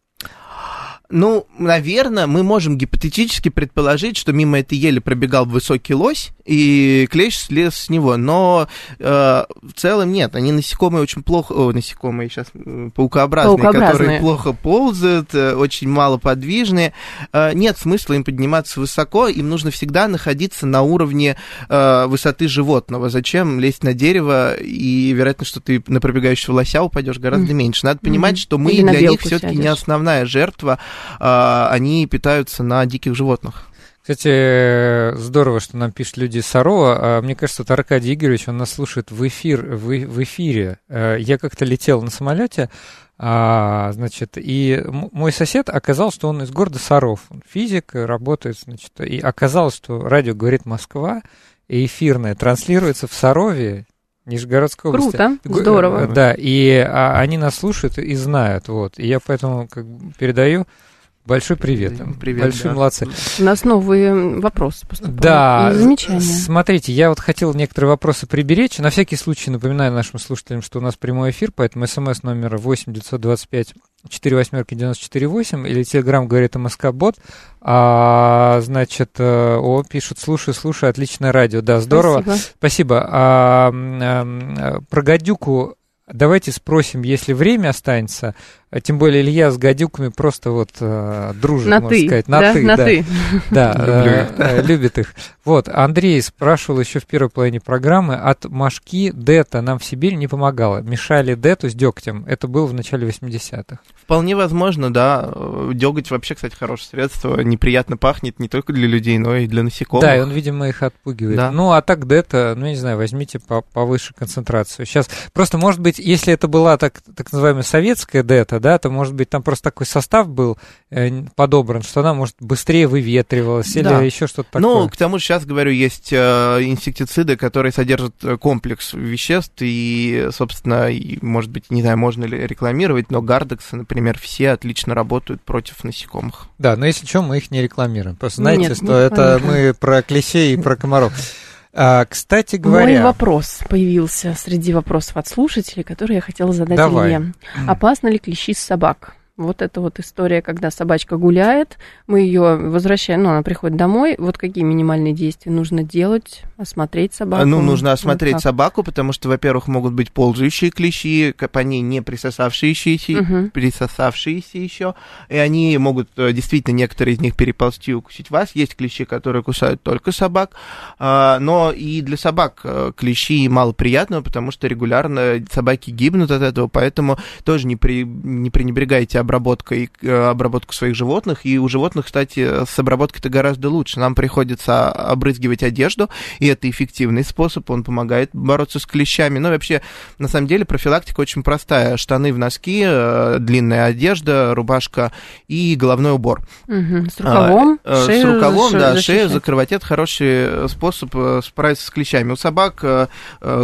Ну, наверное, мы можем гипотетически предположить, что мимо этой ели пробегал высокий лось, и клещ слез с него. Но э, в целом нет, они насекомые очень плохо... О, насекомые сейчас э, паукообразные, паукообразные, которые плохо ползают, э, очень мало подвижные. Э, нет смысла им подниматься высоко, им нужно всегда находиться на уровне э, высоты животного. Зачем лезть на дерево, и вероятно, что ты на пробегающего лося упадешь гораздо mm. меньше. Надо понимать, mm-hmm. что мы Или для них все-таки не основная жертва они питаются на диких животных. Кстати, здорово, что нам пишут люди из Сарова. А, мне кажется, это Аркадий Игоревич, он нас слушает в, эфир, в, в эфире. А, я как-то летел на самолете, а, значит, и мой сосед оказал, что он из города Саров. Он физик, работает, значит, и оказалось, что радио говорит Москва, и эфирное транслируется в Сарове, Нижегородской области. Круто, здорово. Да, и а, они нас слушают и знают, вот. И я поэтому как бы передаю Большой привет. Привет. Большие да. молодцы. У нас новые вопросы поступают. Да. замечания. Смотрите, я вот хотел некоторые вопросы приберечь. На всякий случай напоминаю нашим слушателям, что у нас прямой эфир, поэтому смс номер 8 925 4 восьмерки 94 8 или телеграм говорит МСК Бот. А, значит, э, о, пишут, слушай, слушай, отличное радио. Да, здорово. Спасибо. Спасибо. А, а, про гадюку Давайте спросим, если время останется, А Тем более Илья с гадюками просто вот э, дружит, На можно ты, сказать. На да? ты, На да. ты. Да, э, э, любит их. Вот, Андрей спрашивал еще в первой половине программы, от мошки Дета нам в Сибири не помогало. Мешали Дету с дегтем. Это было в начале 80-х. Вполне возможно, да. Деготь вообще, кстати, хорошее средство. Неприятно пахнет не только для людей, но и для насекомых. Да, и он, видимо, их отпугивает. Да. Ну, а так Дета, ну, я не знаю, возьмите по- повыше концентрацию. Сейчас, просто, может быть, если это была так, так называемая советская Дета, да, то, может быть, там просто такой состав был э, подобран, что она, может, быстрее выветривалась или Да. еще что-то такое. Ну, к тому же сейчас, говорю, есть э, инсектициды, которые содержат э, комплекс веществ, и, собственно, и, может быть, не знаю, можно ли рекламировать, но гардексы, например, все отлично работают против насекомых. Да, но если что, мы их не рекламируем. Просто знаете, Нет, что это мы про клещей и про комаров. А, кстати Мой говоря, вопрос появился среди вопросов от слушателей, которые я хотела задать Давай. Илье. Опасно ли клещи с собак? Вот это вот история, когда собачка гуляет, мы ее возвращаем, ну, она приходит домой. Вот какие минимальные действия нужно делать? Осмотреть собаку? Ну, нужно Ну, осмотреть как? собаку, потому что, во-первых, могут быть ползающие клещи, по ней не присосавшиеся, Мгм. присосавшиеся еще, и они могут, э, действительно, некоторые из них переползти и укусить вас. Есть клещи, которые кусают только собак, а, но и для собак э, клещи мало приятного, потому что регулярно собаки гибнут от этого, поэтому тоже не, при, не пренебрегайте обработкой, э, обработку своих животных, и у животных, кстати, с обработкой-то гораздо лучше. Нам приходится обрызгивать одежду, и это эффективный способ, он помогает бороться с клещами. Но вообще, на самом деле, профилактика очень простая. Штаны в носки, э, длинная одежда, рубашка и головной убор. Мгм. С рукавом? А, шею с рукавом, заш- да, защищать? шею закрывать. Это хороший способ справиться с клещами. У собак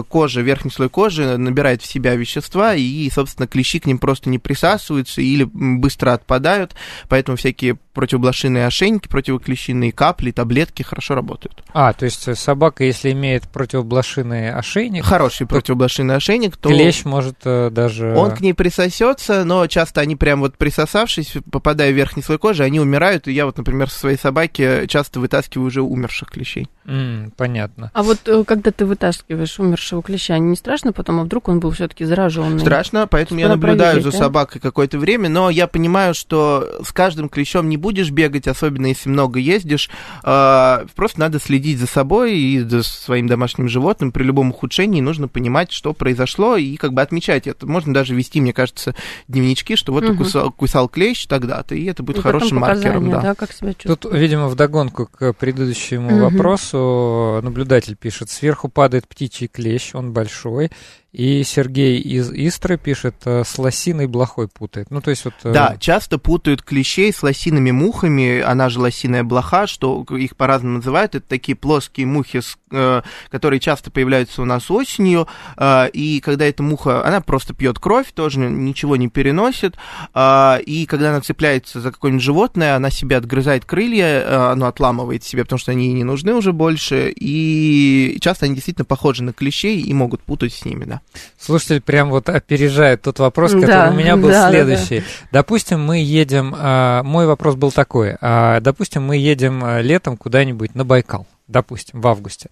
кожа, верхний слой кожи набирает в себя вещества, и, собственно, клещи к ним просто не присасываются или быстро отпадают, поэтому всякие противоблошиные ошейники, противоклещиные капли, таблетки хорошо работают. а, то есть э, собака, если имеет противоблошиный ошейник, Хороший противоблошиный ошейник, то... клещ может э, даже... Он к ней присосется, но часто они прям вот присосавшись, попадая в верхний слой кожи, они умирают. И я вот, например, со своей собаки часто вытаскиваю уже умерших клещей. М, понятно. А вот э, когда ты вытаскиваешь умершего клеща, не страшно потом, а вдруг он был все-таки зараженный? Страшно, поэтому я наблюдаю проверить, за да? собакой какое-то время, но я понимаю, что с каждым клещом не будешь бегать, особенно если много ездишь. А, Просто надо следить за собой и за своим домашним животным. При любом ухудшении нужно понимать, что произошло, и как бы отмечать это. Можно даже вести, мне кажется, дневнички, что вот Мгм. укусал, кусал клещ тогда-то, и это будет И хорошим маркером. показания, Да. как себя чувствует. Тут, видимо, вдогонку к предыдущему Мгм. вопросу наблюдатель пишет, сверху падает птичий клещ, он большой, и Сергей из Истры пишет, э, с лосиной блохой путает. Ну, то есть вот... э, Да, часто путают клещей с лосиными мухами, она же лосиная блоха, что их по-разному называют. Это такие плоские мухи, э, которые часто появляются у нас осенью, и когда эта муха, она просто пьет кровь, тоже ничего не переносит, и когда она цепляется за какое-нибудь животное, она себе отгрызает крылья, оно отламывает себе, потому что они не нужны уже больше, и часто они действительно похожи на клещей и могут путать с ними, да. Слушатель прям вот опережает тот вопрос, который Да, у меня был да, да, следующий. Допустим, мы едем, а, мой вопрос был такой, а, допустим, мы едем а, летом куда-нибудь на Байкал, допустим, в августе.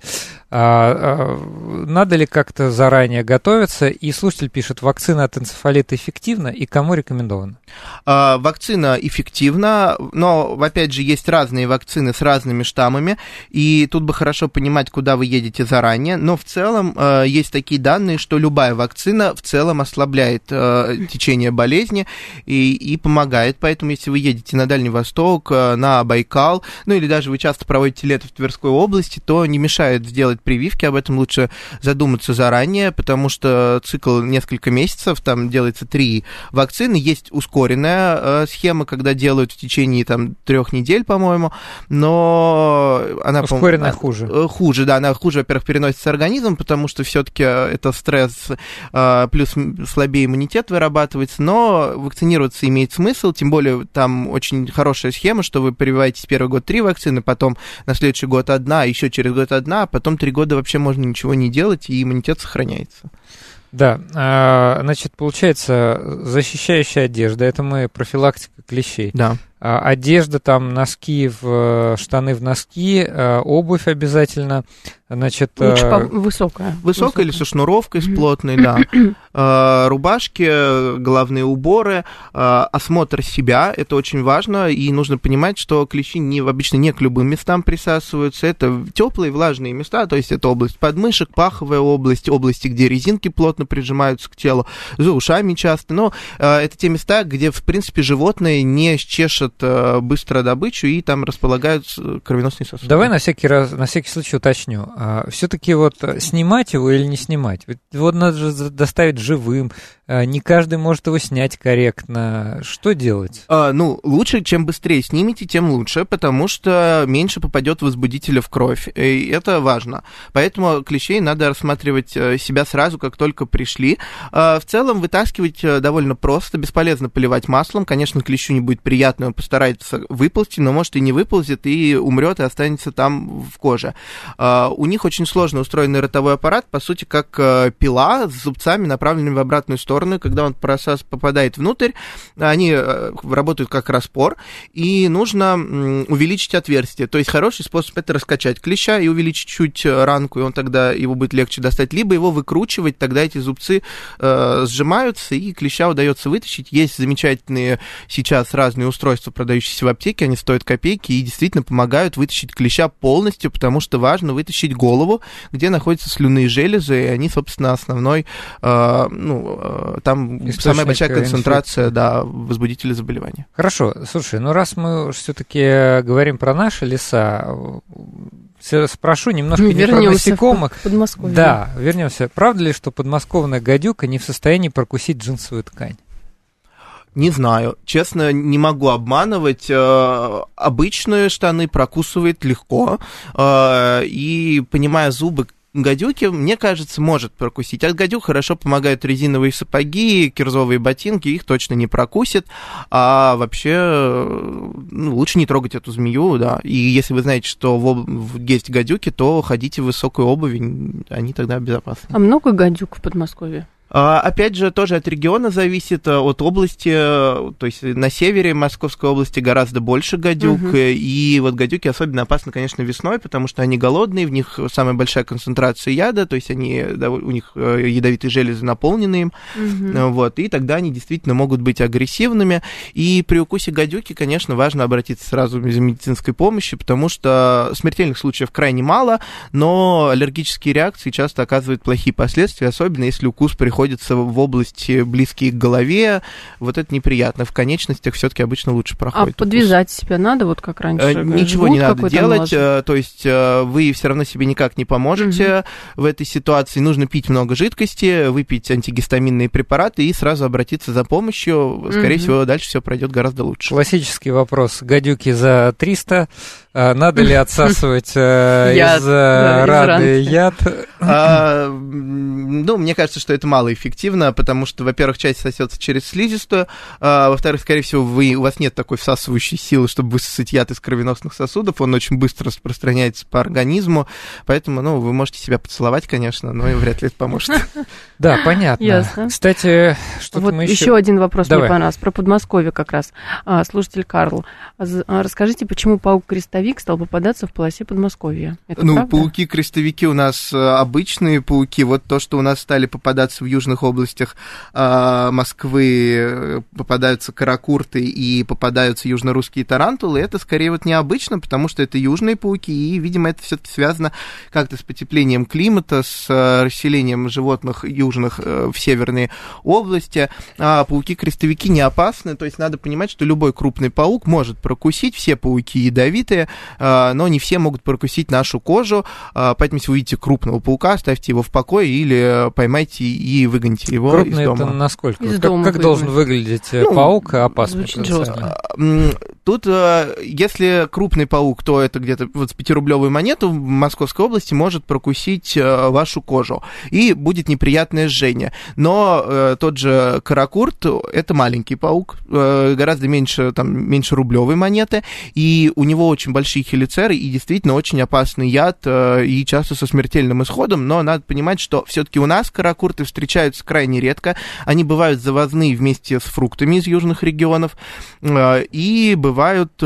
А, а, надо ли как-то заранее готовиться? И слушатель пишет, вакцина от энцефалита эффективна и кому рекомендована? А, Вакцина эффективна, но, опять же, есть разные вакцины с разными штаммами, и тут бы хорошо понимать, куда вы едете заранее, но в целом есть такие данные, что любая вакцина в целом ослабляет течение болезни и, и помогает, поэтому если вы едете на Дальний Восток, на Байкал, ну или даже вы часто проводите лето в Тверской области, то не мешает сделать прививки, об этом лучше задуматься заранее, потому что цикл несколько месяцев, там делается три вакцины, есть ускоренная э, схема, когда делают в течение там трех недель, по-моему, но она Ускоренная а, хуже. э, Хуже, да, она хуже, во-первых, переносится организм, потому что все-таки это стресс э, плюс слабее иммунитет вырабатывается, но вакцинироваться имеет смысл, тем более там очень хорошая схема, что вы прививаетесь первый год три вакцины, потом на следующий год одна, еще через год одна, а потом три года вообще можно ничего не делать, и иммунитет сохраняется. Да, а, значит, получается, защищающая одежда, это мы профилактика клещей. Да. А, одежда, там, носки, в, штаны в носки, а, обувь обязательно, значит... Лучше по- высокая. Высокая или со шнуровкой, с плотной, да. Рубашки, головные уборы, осмотр себя, это очень важно, и нужно понимать, что клещи не, обычно не к любым местам присасываются, это теплые, влажные места, то есть это область подмышек, паховая область, области, где резинки плотно прижимаются к телу, за ушами часто, но это те места, где, в принципе, животные не чешут а, быстро добычу и там располагаются кровеносные сосуды. Давай на всякий раз, на всякий случай уточню. Все-таки вот снимать его или не снимать? Ведь вот надо же доставить живым, а, не каждый может его снять корректно. Что делать? А, ну, лучше, чем быстрее снимете, тем лучше, потому что меньше попадет возбудителя в кровь. И это важно. Поэтому клещей надо рассматривать э, себя сразу, как только пришли. А, в целом, вытаскивать э, довольно просто. Бесполезно поливать маслом. Конечно, клещу не будет приятно, он постарается выползти, но может и не выползет, и умрет, и останется там в коже. А, у них очень сложно устроенный ротовой аппарат, по сути, как э, пила с зубцами, направленными в обратную сторону. Когда он просас попадает внутрь, они работают как распор, и нужно увеличить отверстие. То есть хороший способ это раскачать клеща и увеличить чуть ранку, и он тогда его будет легче достать, либо его выкручивать, тогда эти зубцы э, сжимаются, и клеща удается вытащить. Есть замечательные сейчас разные устройства, продающиеся в аптеке, они стоят копейки и действительно помогают вытащить клеща полностью, потому что важно вытащить голову, где находятся слюнные железы, и они, собственно, основной, э, ну, э, там Источник самая большая концентрация, инфекции. да, возбудителей заболевания. Хорошо, слушай, ну раз мы все-таки говорим про наши леса, спрошу немножко не про насекомых. Подмосковье. Да, вернемся. Правда ли, что подмосковная гадюка не в состоянии прокусить джинсовую ткань? Не знаю. Честно, не могу обманывать. Э, обычные штаны прокусывает легко. Э, и, понимая зубы гадюки, мне кажется, может прокусить. От гадюк хорошо помогают резиновые сапоги, кирзовые ботинки, их точно не прокусит. А вообще, ну, лучше не трогать эту змею, да. И если вы знаете, что в, в, есть гадюки, то ходите в высокой обуви, они тогда безопасны. А много гадюк в Подмосковье? А, опять же, тоже от региона зависит, э, от области, э, то есть на севере Московской области гораздо больше гадюк, угу. и вот гадюки особенно опасны, конечно, весной, потому что они голодные, в них самая большая концентрация яда, то есть они, у них ядовитые железы наполнены им, угу. вот, и тогда они действительно могут быть агрессивными, и при укусе гадюки, конечно, важно обратиться сразу за медицинской помощью, потому что смертельных случаев крайне мало, но аллергические реакции часто оказывают плохие последствия, особенно если укус приходит находятся в области близкие к голове, вот это неприятно. В конечностях все-таки обычно лучше проходит. А подвязать себя надо, вот как раньше? Э, ничего не надо делать, э, то есть э, вы все равно себе никак не поможете угу. в этой ситуации. Нужно пить много жидкости, выпить антигистаминные препараты и сразу обратиться за помощью. Скорее угу. всего, дальше все пройдет гораздо лучше. Классический вопрос. Гадюки за 300. Надо ли отсасывать из раны яд? А, ну, мне кажется, что это мало эффективно, потому что, во-первых, часть сосется через слизистую, а, во-вторых, скорее всего, вы, у вас нет такой всасывающей силы, чтобы высосать яд из кровеносных сосудов, он очень быстро распространяется по организму, поэтому, ну, вы можете себя поцеловать, конечно, но и вряд ли это поможет. Да, понятно. Ясно. Кстати, что вот мы еще... один вопрос Давай. мне понравился, про Подмосковье как раз. А, слушатель Карл, а, расскажите, почему паук-крестовик стал попадаться в полосе Подмосковья? Это ну, пауки-крестовики у нас э, обычные пауки, вот то, что у нас стали попадаться в южных областях э, Москвы, э, попадаются каракурты и попадаются южнорусские тарантулы, это скорее вот необычно, потому что это южные пауки, и, видимо, это все-таки связано как-то с потеплением климата, с э, расселением животных южных э, в северные области. А пауки-крестовики не опасны, то есть надо понимать, что любой крупный паук может прокусить, все пауки ядовитые, а, но не все могут прокусить нашу кожу, а, поэтому если вы видите крупного паука, оставьте его в покое или поймайте и выгоните его Крупный из дома. это насколько? Из как дома как должен выглядеть э, ну, паук опасный? Тут, э, если крупный паук, то это где-то вот с 5-рублевую монету в Московской области может прокусить вашу кожу. И будет неприятное жжение. Но э, тот же каракурт — это маленький паук, э, гораздо меньше, там, меньше рублевой монеты, и у него очень большие хелицеры, и действительно очень опасный яд, э, и часто со смертельным исходом, но надо понимать, что все-таки у нас каракурты встречаются крайне редко, они бывают завозные вместе с фруктами из южных регионов, э, и бывают бывают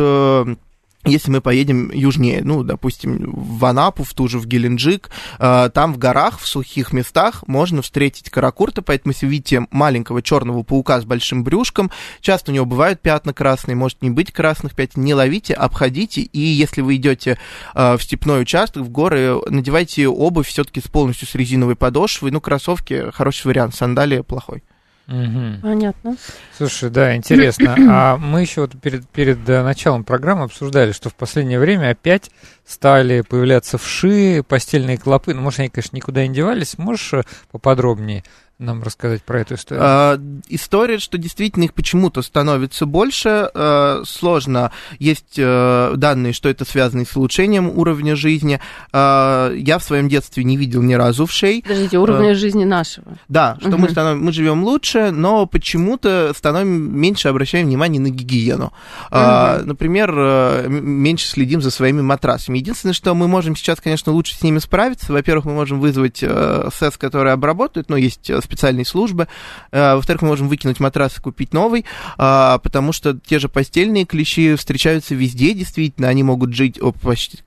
если мы поедем южнее, ну, допустим, в Анапу, в ту же, в Геленджик, э, там в горах, в сухих местах можно встретить каракурта, поэтому если видите маленького черного паука с большим брюшком, часто у него бывают пятна красные, может не быть красных пятен, не ловите, обходите, и если вы идете э, в степной участок, в горы, надевайте обувь все-таки с полностью с резиновой подошвой, ну, кроссовки хороший вариант, сандалии плохой. Угу. Понятно. Слушай, да, интересно. А мы еще вот перед, перед э, началом программы обсуждали, что в последнее время опять стали появляться вши, постельные клопы. Ну, может, они, конечно, никуда не девались. Можешь э, поподробнее нам рассказать про эту историю? А, история, что действительно их почему-то становится больше. А, сложно. Есть а, данные, что это связано с улучшением уровня жизни. А, я в своем детстве не видел ни разу вшей. Подождите, уровня а, жизни нашего. Да, что угу. мы, становим, мы живем лучше, но почему-то становим меньше обращаем внимание на гигиену. Угу. А, например, меньше следим за своими матрасами. Единственное, что мы можем сейчас, конечно, лучше с ними справиться. Во-первых, мы можем вызвать СЭС, который обработает, ну, есть специальные службы. Э, во-вторых, мы можем выкинуть матрас и купить новый, а, потому что те же постельные клещи встречаются везде, действительно, они могут жить, о,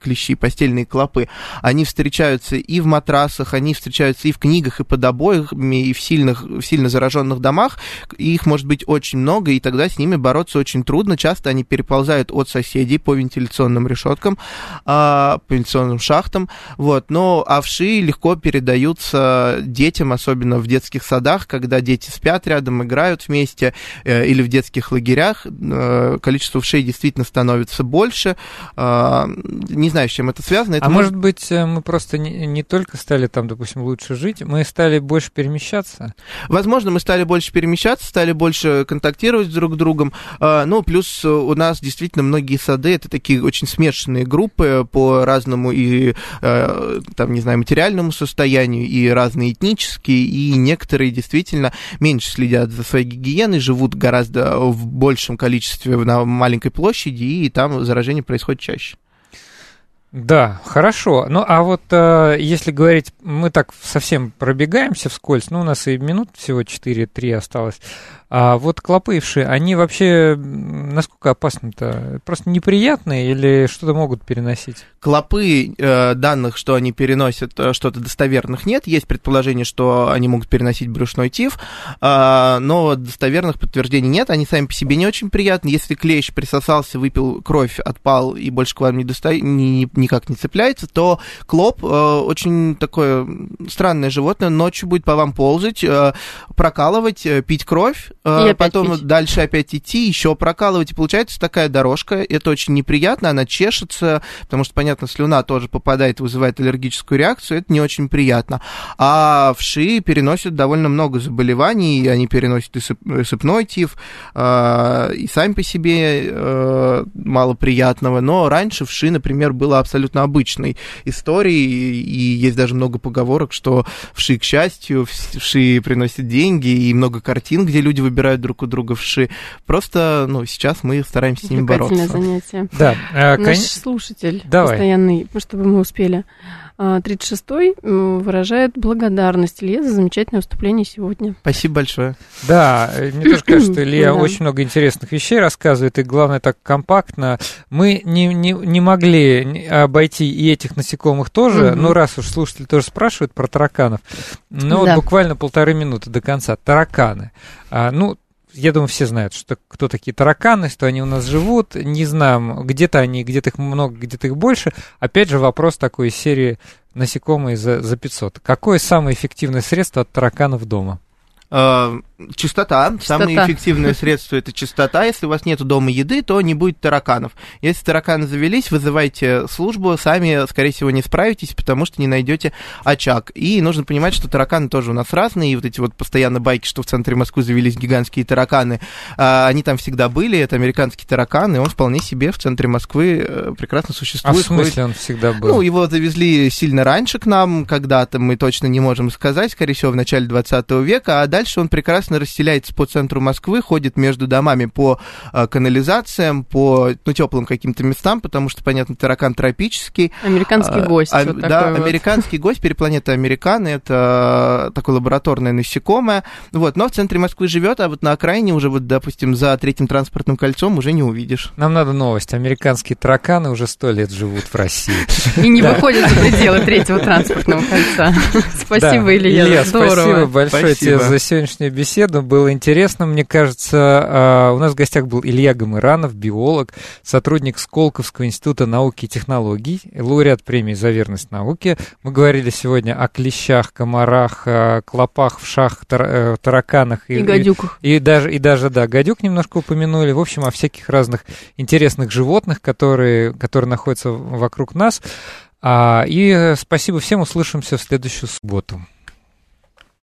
клещи, постельные клопы, они встречаются и в матрасах, они встречаются и в книгах, и под обоями, и в сильных, в сильно зараженных домах, их может быть очень много, и тогда с ними бороться очень трудно, часто они переползают от соседей по вентиляционным решеткам, а, по вентиляционным шахтам, вот, но овши легко передаются детям, особенно в детских детских садах, когда дети спят рядом, играют вместе, э, или в детских лагерях, э, количество вшей действительно становится больше. Э, не знаю, с чем это связано. Это а может... может быть, э, мы просто не, не только стали там, допустим, лучше жить, мы стали больше перемещаться? Возможно, мы стали больше перемещаться, стали больше контактировать друг с другом. Э, ну, плюс у нас действительно многие сады, это такие очень смешанные группы по разному и, там, не знаю, материальному состоянию, и разные этнические, и не некоторые действительно меньше следят за своей гигиеной, живут гораздо в большем количестве на маленькой площади, и там заражение происходит чаще. Да, хорошо. Ну, а вот э, если говорить, мы так совсем пробегаемся вскользь, ну, у нас и минут всего 4-3 осталось. А вот клопывшие, они вообще насколько опасны-то? Просто неприятные или что-то могут переносить? Клопы, э, данных, что они переносят, э, что-то достоверных нет. Есть предположение, что они могут переносить брюшной тиф, э, но достоверных подтверждений нет. Они сами по себе не очень приятны. Если клещ присосался, выпил кровь, отпал и больше к вам не доста... ни, никак не цепляется, то клоп э, очень такое странное животное. Ночью будет по вам ползать, прокалывать, пить кровь и потом пить. дальше опять идти, еще прокалывать. И получается такая дорожка. Это очень неприятно, она чешется, потому что, понятно, слюна тоже попадает, вызывает аллергическую реакцию. Это не очень приятно. А вши переносят довольно много заболеваний. Они переносят и, сып, и сыпной тиф, э, и сами по себе э, мало приятного. Но раньше вши, например, было абсолютно обычной историей. И есть даже много поговорок, что вши, к счастью, вши приносят деньги, и много картин, где люди выбирают друг у друга вши. Просто, ну, сейчас мы стараемся с ними бороться. занятие. Да. Э, Наш кон... слушатель Давай. постоянный, чтобы мы успели. 36-й а, выражает благодарность Илье за замечательное выступление сегодня. Спасибо большое. Да, э, мне тоже кажется, что Илья очень много интересных вещей рассказывает, и главное, так компактно. Мы не, не, не могли обойти и этих насекомых тоже, но раз уж слушатели тоже спрашивают про тараканов, ну вот буквально полторы минуты до конца. Тараканы. А, ну, я думаю, все знают, что кто такие тараканы, что они у нас живут. Не знаем, где-то они, где-то их много, где-то их больше. Опять же, вопрос такой из серии насекомые за, за 500. Какое самое эффективное средство от тараканов дома? Чистота. чистота. Самое эффективное средство это чистота. Если у вас нет дома еды, то не будет тараканов. Если тараканы завелись, вызывайте службу, сами, скорее всего, не справитесь, потому что не найдете очаг. И нужно понимать, что тараканы тоже у нас разные. И вот эти вот постоянно байки, что в центре Москвы завелись гигантские тараканы, а, они там всегда были. Это американские тараканы, и он вполне себе в центре Москвы э, прекрасно существует. А в смысле он всегда был? Ну, его завезли сильно раньше к нам, когда-то мы точно не можем сказать, скорее всего, в начале 20 века, а дальше он прекрасно конечно, расселяется по центру Москвы, ходит между домами по э, канализациям, по ну, теплым каким-то местам, потому что, понятно, таракан тропический. Американский гость. А, вот да, такой американский гость, перепланета Американы, это такое лабораторное насекомое. Вот, но в центре Москвы живет, а вот на окраине уже, вот, допустим, за третьим транспортным кольцом уже не увидишь. Нам надо новость. Американские тараканы уже сто лет живут в России. вот. И не выходят за пределы третьего транспортного кольца. Спасибо. Илья. Илья, Здорово. спасибо большое тебе за сегодняшнюю беседу. Было интересно, мне кажется. А, У нас в гостях был Илья Гамыранов, биолог, сотрудник Сколковского института науки и технологий, лауреат премии за верность науке. Мы говорили сегодня о клещах, комарах, а, клопах, вшах, тар- э, тараканах И гадюках. и даже, и даже, да, гадюк немножко упомянули. В общем, о всяких разных интересных животных, которые, которые находятся вокруг нас. А, и э, спасибо всем, услышимся в следующую субботу.